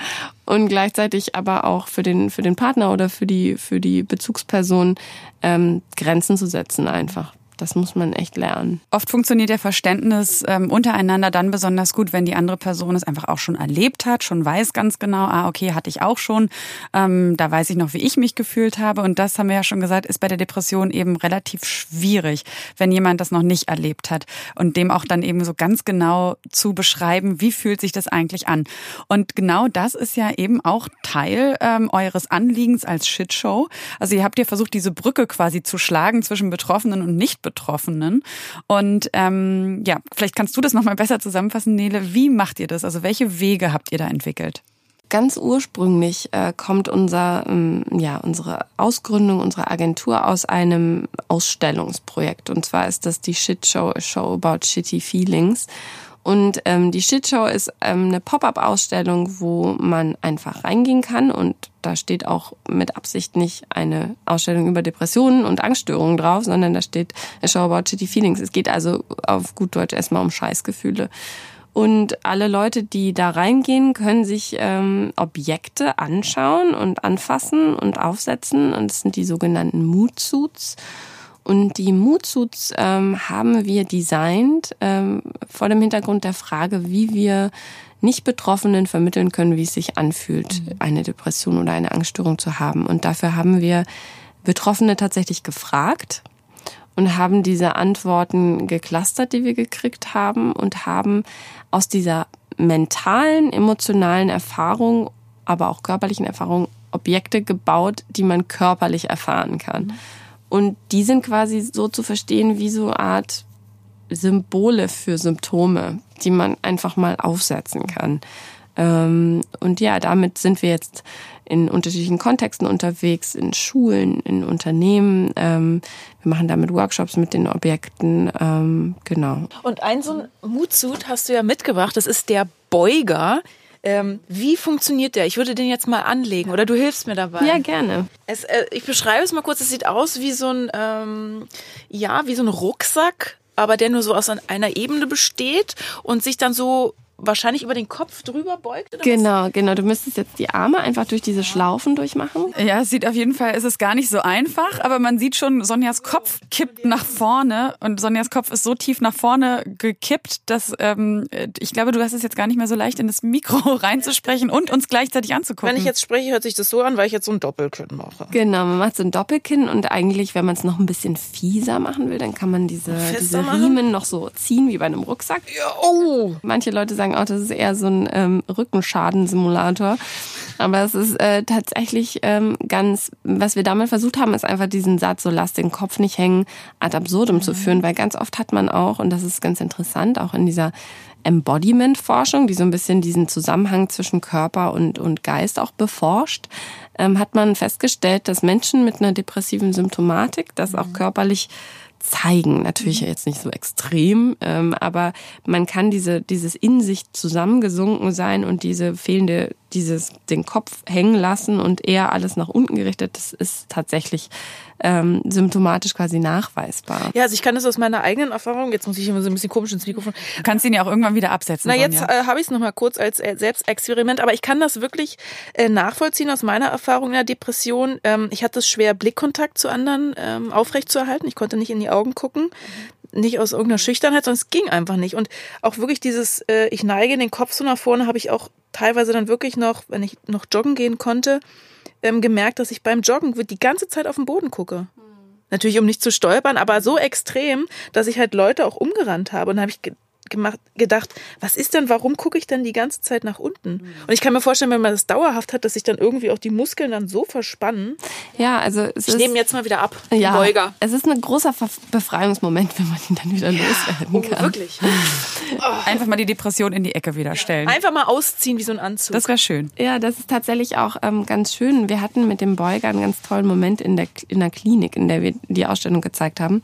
und gleichzeitig aber auch für den für den Partner oder für die für die Bezugsperson ähm, Grenzen zu setzen einfach das muss man echt lernen. Oft funktioniert der Verständnis ähm, untereinander dann besonders gut, wenn die andere Person es einfach auch schon erlebt hat, schon weiß ganz genau, ah, okay, hatte ich auch schon. Ähm, da weiß ich noch, wie ich mich gefühlt habe. Und das haben wir ja schon gesagt, ist bei der Depression eben relativ schwierig, wenn jemand das noch nicht erlebt hat. Und dem auch dann eben so ganz genau zu beschreiben, wie fühlt sich das eigentlich an. Und genau das ist ja eben auch Teil ähm, eures Anliegens als Shitshow. Also ihr habt ja versucht, diese Brücke quasi zu schlagen zwischen Betroffenen und nicht Betroffenen. Und ähm, ja, vielleicht kannst du das nochmal besser zusammenfassen, Nele. Wie macht ihr das? Also welche Wege habt ihr da entwickelt? Ganz ursprünglich äh, kommt unser, ähm, ja, unsere Ausgründung unserer Agentur aus einem Ausstellungsprojekt. Und zwar ist das die Shit Show, a Show about Shitty Feelings. Und ähm, die Shitshow ist ähm, eine Pop-up-Ausstellung, wo man einfach reingehen kann und da steht auch mit Absicht nicht eine Ausstellung über Depressionen und Angststörungen drauf, sondern da steht a show about shitty feelings. Es geht also auf gut Deutsch erstmal um Scheißgefühle. Und alle Leute, die da reingehen, können sich ähm, Objekte anschauen und anfassen und aufsetzen. Und das sind die sogenannten Mood Suits. Und die Moodsuits ähm, haben wir designt ähm, vor dem Hintergrund der Frage, wie wir nicht Betroffenen vermitteln können, wie es sich anfühlt, mhm. eine Depression oder eine Angststörung zu haben. Und dafür haben wir Betroffene tatsächlich gefragt und haben diese Antworten geclustert, die wir gekriegt haben und haben aus dieser mentalen, emotionalen Erfahrung, aber auch körperlichen Erfahrung Objekte gebaut, die man körperlich erfahren kann. Mhm. Und die sind quasi so zu verstehen wie so eine Art Symbole für Symptome, die man einfach mal aufsetzen kann. Ähm, und ja, damit sind wir jetzt in unterschiedlichen Kontexten unterwegs, in Schulen, in Unternehmen. Ähm, wir machen damit Workshops mit den Objekten, ähm, genau. Und ein so ein Moodsuit hast du ja mitgebracht, das ist der Beuger. Ähm, wie funktioniert der? Ich würde den jetzt mal anlegen oder du hilfst mir dabei. Ja, gerne. Es, äh, ich beschreibe es mal kurz. Es sieht aus wie so ein, ähm, ja, wie so ein Rucksack, aber der nur so aus einer Ebene besteht und sich dann so wahrscheinlich über den Kopf drüber beugt? Oder genau, was? genau. Du müsstest jetzt die Arme einfach durch diese Schlaufen durchmachen. Ja, es sieht auf jeden Fall, ist es gar nicht so einfach, aber man sieht schon, Sonjas Kopf kippt nach vorne und Sonjas Kopf ist so tief nach vorne gekippt, dass ähm, ich glaube, du hast es jetzt gar nicht mehr so leicht in das Mikro reinzusprechen und uns gleichzeitig anzugucken. Wenn ich jetzt spreche, hört sich das so an, weil ich jetzt so ein Doppelkinn mache. Genau, man macht so ein Doppelkinn und eigentlich, wenn man es noch ein bisschen fieser machen will, dann kann man diese, diese Riemen noch so ziehen wie bei einem Rucksack. Ja, oh! Manche Leute sagen, sagen auch, das ist eher so ein ähm, Rückenschadenssimulator. Aber es ist äh, tatsächlich ähm, ganz, was wir damit versucht haben, ist einfach diesen Satz, so lass den Kopf nicht hängen, ad absurdum mhm. zu führen, weil ganz oft hat man auch, und das ist ganz interessant, auch in dieser Embodiment-Forschung, die so ein bisschen diesen Zusammenhang zwischen Körper und, und Geist auch beforscht, ähm, hat man festgestellt, dass Menschen mit einer depressiven Symptomatik das auch mhm. körperlich zeigen. Natürlich mhm. jetzt nicht so extrem, ähm, aber man kann diese, dieses in sich zusammengesunken sein und diese fehlende, dieses den Kopf hängen lassen und eher alles nach unten gerichtet, das ist tatsächlich ähm, symptomatisch quasi nachweisbar. Ja, also ich kann das aus meiner eigenen Erfahrung, jetzt muss ich immer so ein bisschen komisch ins Mikrofon. Du kannst ihn ja auch irgendwann wieder absetzen. Na, jetzt äh, habe ich es nochmal kurz als äh, Selbstexperiment, aber ich kann das wirklich äh, nachvollziehen aus meiner Erfahrung in der Depression. Ähm, ich hatte es schwer, Blickkontakt zu anderen ähm, aufrechtzuerhalten. Ich konnte nicht in die Augen gucken. Nicht aus irgendeiner Schüchternheit, sondern es ging einfach nicht. Und auch wirklich dieses, äh, ich neige den Kopf so nach vorne, habe ich auch teilweise dann wirklich noch, wenn ich noch joggen gehen konnte, ähm, gemerkt, dass ich beim Joggen die ganze Zeit auf den Boden gucke. Natürlich, um nicht zu stolpern, aber so extrem, dass ich halt Leute auch umgerannt habe. Und dann habe ich gemacht, gedacht, was ist denn, warum gucke ich denn die ganze Zeit nach unten? Und ich kann mir vorstellen, wenn man das dauerhaft hat, dass sich dann irgendwie auch die Muskeln dann so verspannen. Ja, also es ich nehme jetzt mal wieder ab. Ja, Beuger. Es ist ein großer Befreiungsmoment, wenn man ihn dann wieder ja, loswerden oh, kann. Wirklich. Einfach mal die Depression in die Ecke wieder stellen. Einfach mal ausziehen wie so ein Anzug. Das wäre schön. Ja, das ist tatsächlich auch ähm, ganz schön. Wir hatten mit dem Beuger einen ganz tollen Moment in der, in der Klinik, in der wir die Ausstellung gezeigt haben.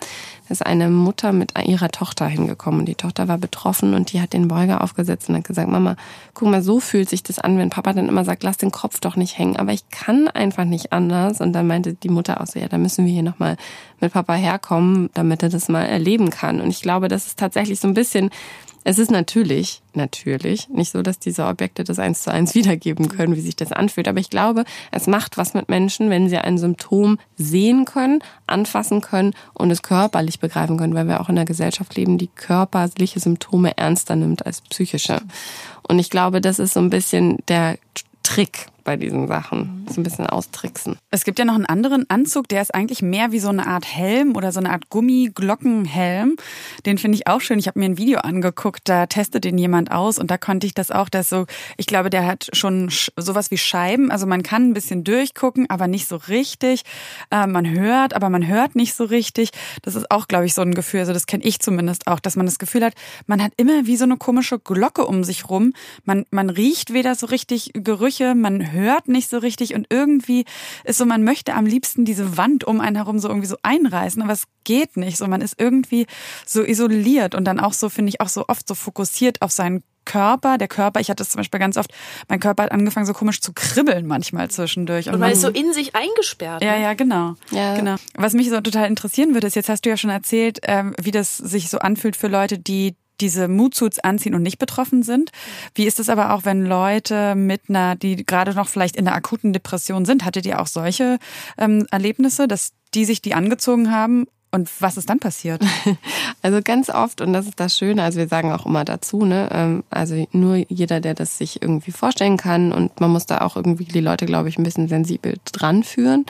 Ist eine Mutter mit ihrer Tochter hingekommen die Tochter war betroffen betroffen und die hat den Beuger aufgesetzt und hat gesagt, Mama, guck mal, so fühlt sich das an, wenn Papa dann immer sagt, lass den Kopf doch nicht hängen. Aber ich kann einfach nicht anders. Und dann meinte die Mutter auch so, ja, da müssen wir hier nochmal mit Papa herkommen, damit er das mal erleben kann. Und ich glaube, das ist tatsächlich so ein bisschen es ist natürlich, natürlich nicht so, dass diese Objekte das eins zu eins wiedergeben können, wie sich das anfühlt. Aber ich glaube, es macht was mit Menschen, wenn sie ein Symptom sehen können, anfassen können und es körperlich begreifen können, weil wir auch in einer Gesellschaft leben, die körperliche Symptome ernster nimmt als psychische. Und ich glaube, das ist so ein bisschen der Trick bei diesen Sachen. So ein bisschen austricksen. Es gibt ja noch einen anderen Anzug, der ist eigentlich mehr wie so eine Art Helm oder so eine Art Gummiglockenhelm. Den finde ich auch schön. Ich habe mir ein Video angeguckt, da testet den jemand aus und da konnte ich das auch, dass so, ich glaube, der hat schon sowas wie Scheiben. Also man kann ein bisschen durchgucken, aber nicht so richtig. Äh, man hört, aber man hört nicht so richtig. Das ist auch, glaube ich, so ein Gefühl, also das kenne ich zumindest auch, dass man das Gefühl hat, man hat immer wie so eine komische Glocke um sich rum. Man, man riecht weder so richtig Gerüche, man hört nicht so richtig und irgendwie ist so, man möchte am liebsten diese Wand um einen herum so irgendwie so einreißen, aber es geht nicht. So, man ist irgendwie so isoliert und dann auch so, finde ich, auch so oft so fokussiert auf seinen Körper, der Körper, ich hatte es zum Beispiel ganz oft, mein Körper hat angefangen so komisch zu kribbeln manchmal zwischendurch. Und, und weil es so in sich eingesperrt. Ja, ja, genau. Ja. genau. Was mich so total interessieren würde, ist, jetzt hast du ja schon erzählt, ähm, wie das sich so anfühlt für Leute, die diese Moodsuits anziehen und nicht betroffen sind. Wie ist es aber auch, wenn Leute mit einer, die gerade noch vielleicht in einer akuten Depression sind? Hattet ihr auch solche ähm, Erlebnisse, dass die sich die angezogen haben und was ist dann passiert? Also ganz oft, und das ist das Schöne, also wir sagen auch immer dazu, ne, ähm, also nur jeder, der das sich irgendwie vorstellen kann und man muss da auch irgendwie die Leute, glaube ich, ein bisschen sensibel dran führen.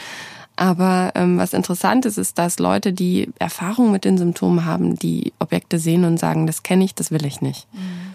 Aber ähm, was interessant ist, ist, dass Leute, die Erfahrung mit den Symptomen haben, die Objekte sehen und sagen, das kenne ich, das will ich nicht.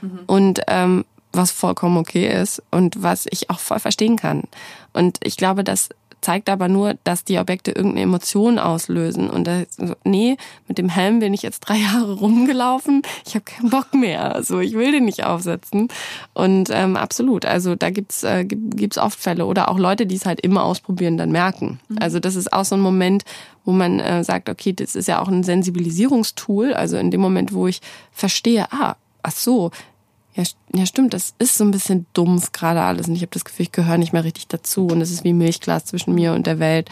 Mhm. Und ähm, was vollkommen okay ist und was ich auch voll verstehen kann. Und ich glaube, dass zeigt aber nur, dass die Objekte irgendeine Emotion auslösen. Und das, nee, mit dem Helm bin ich jetzt drei Jahre rumgelaufen. Ich habe keinen Bock mehr. Also ich will den nicht aufsetzen. Und ähm, absolut, also da gibt's äh, gibt's oft Fälle oder auch Leute, die es halt immer ausprobieren, dann merken. Mhm. Also das ist auch so ein Moment, wo man äh, sagt, okay, das ist ja auch ein Sensibilisierungstool. Also in dem Moment, wo ich verstehe, ah, ach so, ja, ja, stimmt, das ist so ein bisschen dumpf gerade alles und ich habe das Gefühl, ich gehöre nicht mehr richtig dazu und es ist wie Milchglas zwischen mir und der Welt.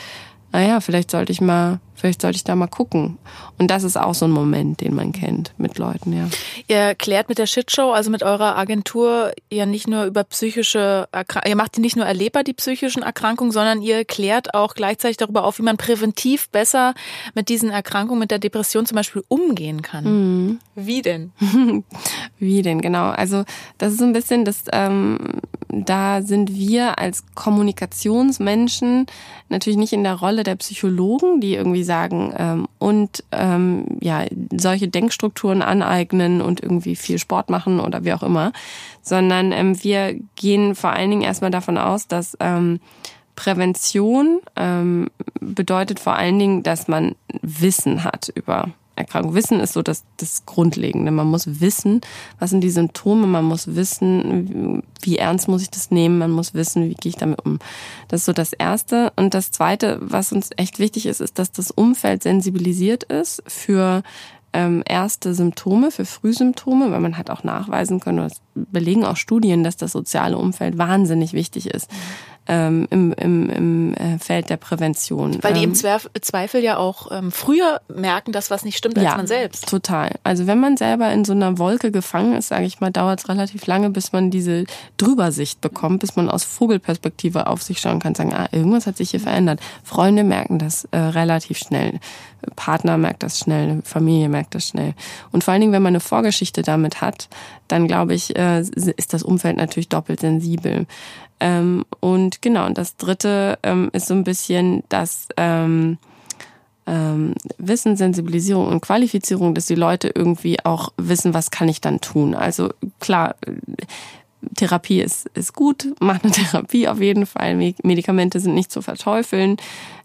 Naja, vielleicht sollte ich mal, vielleicht sollte ich da mal gucken. Und das ist auch so ein Moment, den man kennt mit Leuten, ja. Ihr klärt mit der Shitshow, also mit eurer Agentur, ja nicht nur über psychische Erkrankungen, ihr macht die nicht nur erlebbar, die psychischen Erkrankungen, sondern ihr klärt auch gleichzeitig darüber auf, wie man präventiv besser mit diesen Erkrankungen, mit der Depression zum Beispiel umgehen kann. Mhm. Wie denn? wie denn, genau. Also das ist so ein bisschen das, ähm, da sind wir als Kommunikationsmenschen natürlich nicht in der Rolle der Psychologen, die irgendwie sagen ähm, und ähm, ja solche Denkstrukturen aneignen und irgendwie viel Sport machen oder wie auch immer, sondern ähm, wir gehen vor allen Dingen erstmal davon aus, dass ähm, Prävention ähm, bedeutet vor allen Dingen, dass man Wissen hat über Erkrankung. Wissen ist so das, das Grundlegende. Man muss wissen, was sind die Symptome, man muss wissen, wie ernst muss ich das nehmen, man muss wissen, wie gehe ich damit um. Das ist so das Erste. Und das Zweite, was uns echt wichtig ist, ist, dass das Umfeld sensibilisiert ist für ähm, erste Symptome, für Frühsymptome, weil man hat auch nachweisen können, das belegen auch Studien, dass das soziale Umfeld wahnsinnig wichtig ist ähm, im, im, im äh, Feld der Prävention. Weil die im ähm, Zweifel ja auch ähm, früher merken, dass was nicht stimmt als ja, man selbst. Total. Also wenn man selber in so einer Wolke gefangen ist, sage ich mal, dauert es relativ lange, bis man diese Drübersicht bekommt, bis man aus Vogelperspektive auf sich schauen kann, sagen, ah, irgendwas hat sich hier verändert. Freunde merken das äh, relativ schnell. Partner merkt das schnell, Familie merkt das schnell. Und vor allen Dingen, wenn man eine Vorgeschichte damit hat, dann glaube ich, äh, ist das Umfeld natürlich doppelt sensibel. Ähm, und genau, und das dritte ähm, ist so ein bisschen das ähm, ähm, Wissen, Sensibilisierung und Qualifizierung, dass die Leute irgendwie auch wissen, was kann ich dann tun. Also klar, Therapie ist, ist gut, macht eine Therapie auf jeden Fall. Medikamente sind nicht zu verteufeln,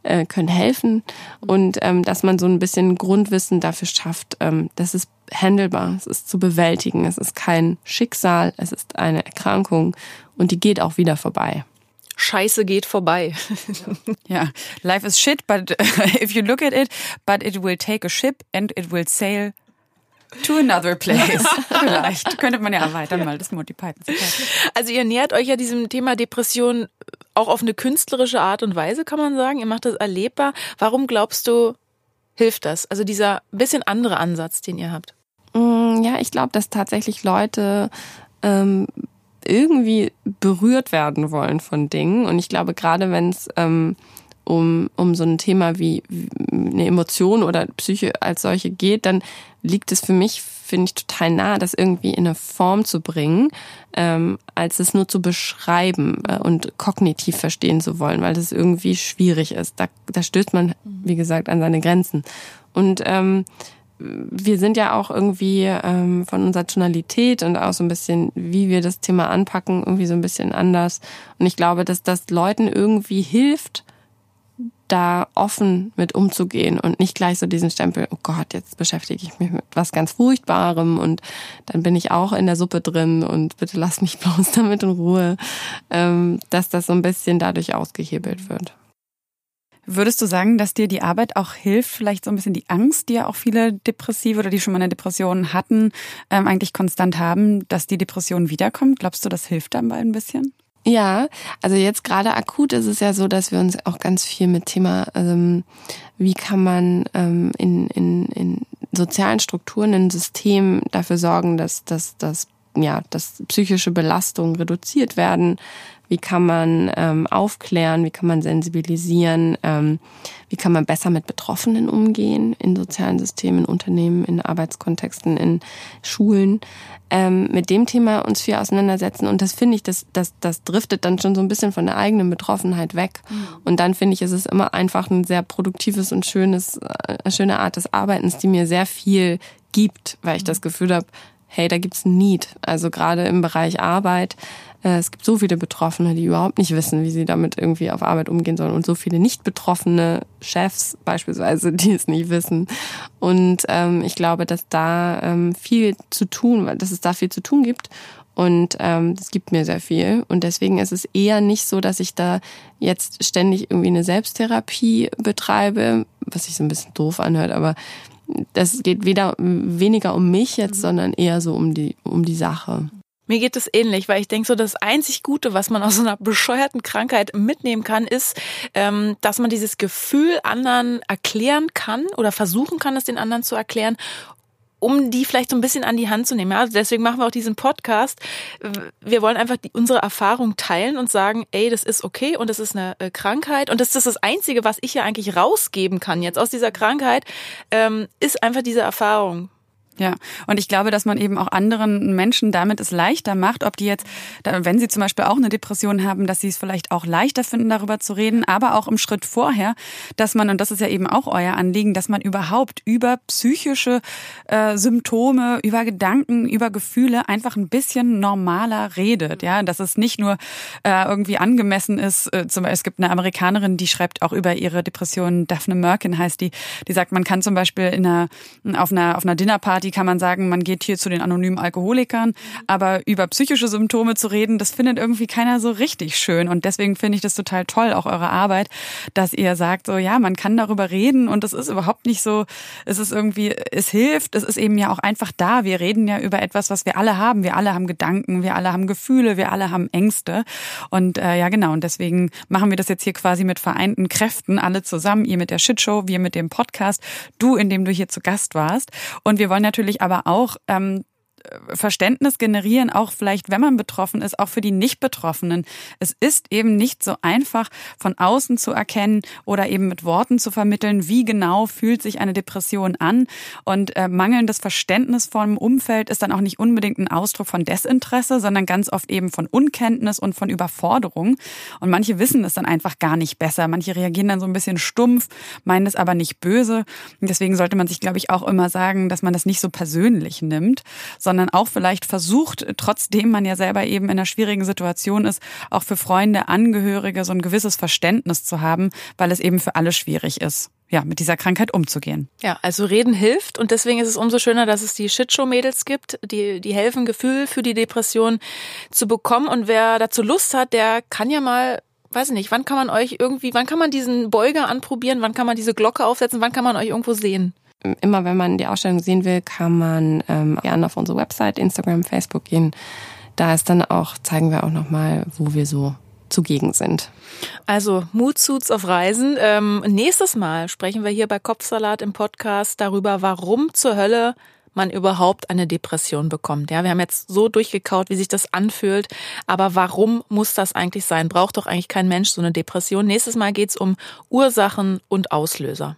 äh, können helfen. Und ähm, dass man so ein bisschen Grundwissen dafür schafft, ähm, das ist handelbar, es ist zu bewältigen, es ist kein Schicksal, es ist eine Erkrankung und die geht auch wieder vorbei. Scheiße geht vorbei. ja, life is shit, but if you look at it, but it will take a ship and it will sail To another place. Vielleicht. Könnte man ja erweitern, mal das Monty Python. Also ihr nähert euch ja diesem Thema Depression auch auf eine künstlerische Art und Weise, kann man sagen. Ihr macht das erlebbar. Warum glaubst du, hilft das? Also dieser bisschen andere Ansatz, den ihr habt. Mm, ja, ich glaube, dass tatsächlich Leute ähm, irgendwie berührt werden wollen von Dingen. Und ich glaube, gerade wenn es ähm, um, um so ein Thema wie, eine Emotion oder Psyche als solche geht, dann liegt es für mich, finde ich, total nah, das irgendwie in eine Form zu bringen, ähm, als es nur zu beschreiben äh, und kognitiv verstehen zu wollen, weil das irgendwie schwierig ist. Da, da stößt man, wie gesagt, an seine Grenzen. Und ähm, wir sind ja auch irgendwie ähm, von unserer Tonalität und auch so ein bisschen, wie wir das Thema anpacken, irgendwie so ein bisschen anders. Und ich glaube, dass das Leuten irgendwie hilft, da offen mit umzugehen und nicht gleich so diesen Stempel, oh Gott, jetzt beschäftige ich mich mit was ganz Furchtbarem und dann bin ich auch in der Suppe drin und bitte lass mich bloß damit in Ruhe, ähm, dass das so ein bisschen dadurch ausgehebelt wird. Würdest du sagen, dass dir die Arbeit auch hilft, vielleicht so ein bisschen die Angst, die ja auch viele Depressive oder die schon mal eine Depression hatten, ähm, eigentlich konstant haben, dass die Depression wiederkommt? Glaubst du, das hilft dabei ein bisschen? Ja, also jetzt gerade akut ist es ja so, dass wir uns auch ganz viel mit Thema, ähm, wie kann man ähm, in, in, in sozialen Strukturen, in Systemen dafür sorgen, dass, dass, dass ja, dass psychische Belastungen reduziert werden, wie kann man ähm, aufklären, wie kann man sensibilisieren, ähm, wie kann man besser mit Betroffenen umgehen in sozialen Systemen, in Unternehmen, in Arbeitskontexten, in Schulen. Ähm, mit dem Thema uns viel auseinandersetzen. Und das finde ich, das, das, das driftet dann schon so ein bisschen von der eigenen Betroffenheit weg. Mhm. Und dann finde ich, ist es immer einfach ein sehr produktives und schönes, äh, eine schöne Art des Arbeitens, die mir sehr viel gibt, weil ich mhm. das Gefühl habe, hey, da gibt's ein Need. Also gerade im Bereich Arbeit. Äh, es gibt so viele Betroffene, die überhaupt nicht wissen, wie sie damit irgendwie auf Arbeit umgehen sollen und so viele nicht betroffene Chefs beispielsweise, die es nicht wissen. Und ähm, ich glaube, dass da ähm, viel zu tun, dass es da viel zu tun gibt. Und ähm, das gibt mir sehr viel. Und deswegen ist es eher nicht so, dass ich da jetzt ständig irgendwie eine Selbsttherapie betreibe, was sich so ein bisschen doof anhört, aber das geht weder weniger um mich jetzt, mhm. sondern eher so um die, um die Sache. Mir geht es ähnlich, weil ich denke, so das einzig Gute, was man aus so einer bescheuerten Krankheit mitnehmen kann, ist, ähm, dass man dieses Gefühl anderen erklären kann oder versuchen kann, es den anderen zu erklären um die vielleicht so ein bisschen an die Hand zu nehmen. Ja, also deswegen machen wir auch diesen Podcast. Wir wollen einfach die, unsere Erfahrung teilen und sagen, ey, das ist okay und das ist eine äh, Krankheit und das ist das Einzige, was ich ja eigentlich rausgeben kann jetzt aus dieser Krankheit, ähm, ist einfach diese Erfahrung. Ja, und ich glaube, dass man eben auch anderen Menschen damit es leichter macht, ob die jetzt, wenn sie zum Beispiel auch eine Depression haben, dass sie es vielleicht auch leichter finden, darüber zu reden, aber auch im Schritt vorher, dass man, und das ist ja eben auch euer Anliegen, dass man überhaupt über psychische äh, Symptome, über Gedanken, über Gefühle einfach ein bisschen normaler redet. Ja, dass es nicht nur äh, irgendwie angemessen ist. Äh, zum Beispiel, es gibt eine Amerikanerin, die schreibt auch über ihre Depression, Daphne Merkin heißt die, die sagt, man kann zum Beispiel in einer, auf einer, auf einer Dinnerparty kann man sagen, man geht hier zu den anonymen Alkoholikern, aber über psychische Symptome zu reden, das findet irgendwie keiner so richtig schön und deswegen finde ich das total toll, auch eure Arbeit, dass ihr sagt, so ja, man kann darüber reden und es ist überhaupt nicht so, es ist irgendwie, es hilft, es ist eben ja auch einfach da. Wir reden ja über etwas, was wir alle haben. Wir alle haben Gedanken, wir alle haben Gefühle, wir alle haben Ängste und äh, ja genau und deswegen machen wir das jetzt hier quasi mit vereinten Kräften alle zusammen, ihr mit der Shitshow, wir mit dem Podcast, du, indem du hier zu Gast warst und wir wollen natürlich natürlich aber auch ähm, Verständnis generieren, auch vielleicht, wenn man betroffen ist, auch für die Nicht-Betroffenen. Es ist eben nicht so einfach, von außen zu erkennen oder eben mit Worten zu vermitteln, wie genau fühlt sich eine Depression an. Und äh, mangelndes Verständnis vom Umfeld ist dann auch nicht unbedingt ein Ausdruck von Desinteresse, sondern ganz oft eben von Unkenntnis und von Überforderung. Und manche wissen es dann einfach gar nicht besser. Manche reagieren dann so ein bisschen stumpf, meinen es aber nicht böse. Und deswegen sollte man sich, glaube ich, auch immer sagen, dass man das nicht so persönlich nimmt, sondern auch vielleicht versucht, trotzdem man ja selber eben in einer schwierigen Situation ist, auch für Freunde, Angehörige so ein gewisses Verständnis zu haben, weil es eben für alle schwierig ist ja, mit dieser Krankheit umzugehen. Ja, also reden hilft und deswegen ist es umso schöner, dass es die Shitshow-Mädels gibt, die, die helfen, Gefühl für die Depression zu bekommen und wer dazu Lust hat, der kann ja mal weiß ich nicht, wann kann man euch irgendwie, wann kann man diesen Beuger anprobieren, wann kann man diese Glocke aufsetzen, wann kann man euch irgendwo sehen? Immer wenn man die Ausstellung sehen will, kann man ähm, gerne auf unsere Website, Instagram, Facebook gehen. Da ist dann auch, zeigen wir auch nochmal, wo wir so zugegen sind. Also Moodsuits auf Reisen. Ähm, nächstes Mal sprechen wir hier bei Kopfsalat im Podcast darüber, warum zur Hölle man überhaupt eine Depression bekommt. Ja, wir haben jetzt so durchgekaut, wie sich das anfühlt. Aber warum muss das eigentlich sein? Braucht doch eigentlich kein Mensch so eine Depression. Nächstes Mal geht's um Ursachen und Auslöser.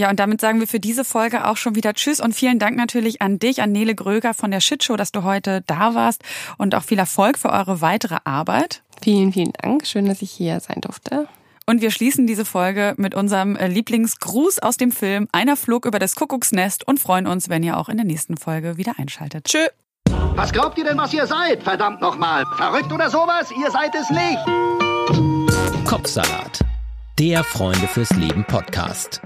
Ja, und damit sagen wir für diese Folge auch schon wieder Tschüss und vielen Dank natürlich an dich, an Nele Gröger von der Shitshow, dass du heute da warst und auch viel Erfolg für eure weitere Arbeit. Vielen, vielen Dank. Schön, dass ich hier sein durfte. Und wir schließen diese Folge mit unserem äh, Lieblingsgruß aus dem Film Einer flog über das Kuckucksnest und freuen uns, wenn ihr auch in der nächsten Folge wieder einschaltet. Tschö. Was glaubt ihr denn, was ihr seid? Verdammt nochmal. Verrückt oder sowas? Ihr seid es nicht. Kopfsalat. Der Freunde fürs Leben Podcast.